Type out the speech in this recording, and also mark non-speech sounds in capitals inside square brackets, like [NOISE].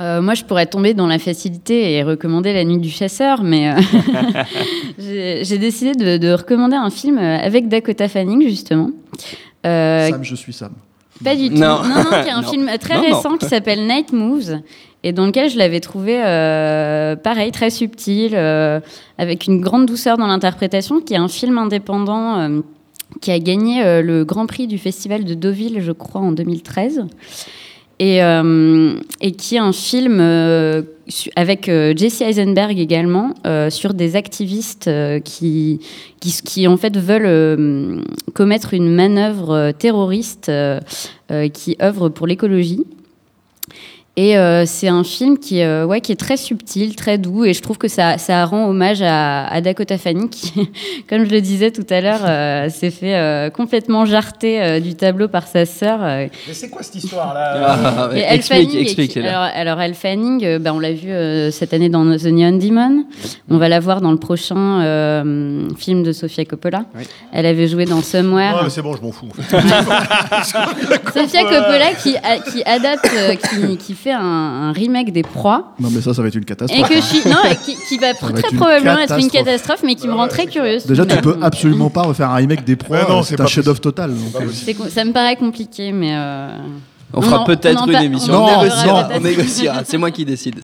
Euh, moi, je pourrais tomber dans la facilité et recommander La Nuit du Chasseur, mais euh, [LAUGHS] j'ai décidé de, de recommander un film avec Dakota Fanning, justement. Euh, Sam, je suis Sam. Pas du tout. Non. Non, non, qui est un [LAUGHS] Non. film très Non, non. récent qui s'appelle Night Moves et dans lequel je l'avais trouvé euh, pareil, très subtil, euh, avec une grande douceur dans l'interprétation, qui est un film indépendant euh, qui a gagné euh, le Grand Prix du Festival de Deauville, je crois, en 2013. Et, euh, et qui est un film euh, avec euh, Jesse Eisenberg également sur des activistes qui, qui, qui en fait veulent commettre une manœuvre terroriste qui œuvre pour l'écologie. Et euh, c'est un film qui, euh, ouais, qui est très subtil, très doux, et je trouve que ça, ça rend hommage à, à Dakota Fanning, qui, [LAUGHS] comme je le disais tout à l'heure, euh, s'est fait euh, complètement jarter euh, du tableau par sa sœur. euh, Mais c'est quoi cette histoire-là [LAUGHS] Ah, et explique, Fanning, explique. qui- Léla. alors, alors Elle Fanning, euh, bah, on l'a vu euh, cette année dans The Neon Demon. On va la voir dans le prochain euh, film de Sofia Coppola. Oui. Elle avait joué dans Somewhere. Ouais, mais c'est bon, je m'en fous. en fait. [LAUGHS] Sofia Coppola qui, a- qui adapte, euh, qui, qui fait un, un remake des Proies. Non, mais ça, ça va être une Et catastrophe. que je suis. Non, et qui, qui va [LAUGHS] va très être probablement être une catastrophe. mais qui me rend très curieuse. Déjà, tu peux absolument pas refaire un remake des proies. Non, c'est un chef-d'œuvre total. donc, euh, ça me paraît compliqué, mais. euh, On fera peut-être une émission. on Non, négociera. C'est moi qui décide.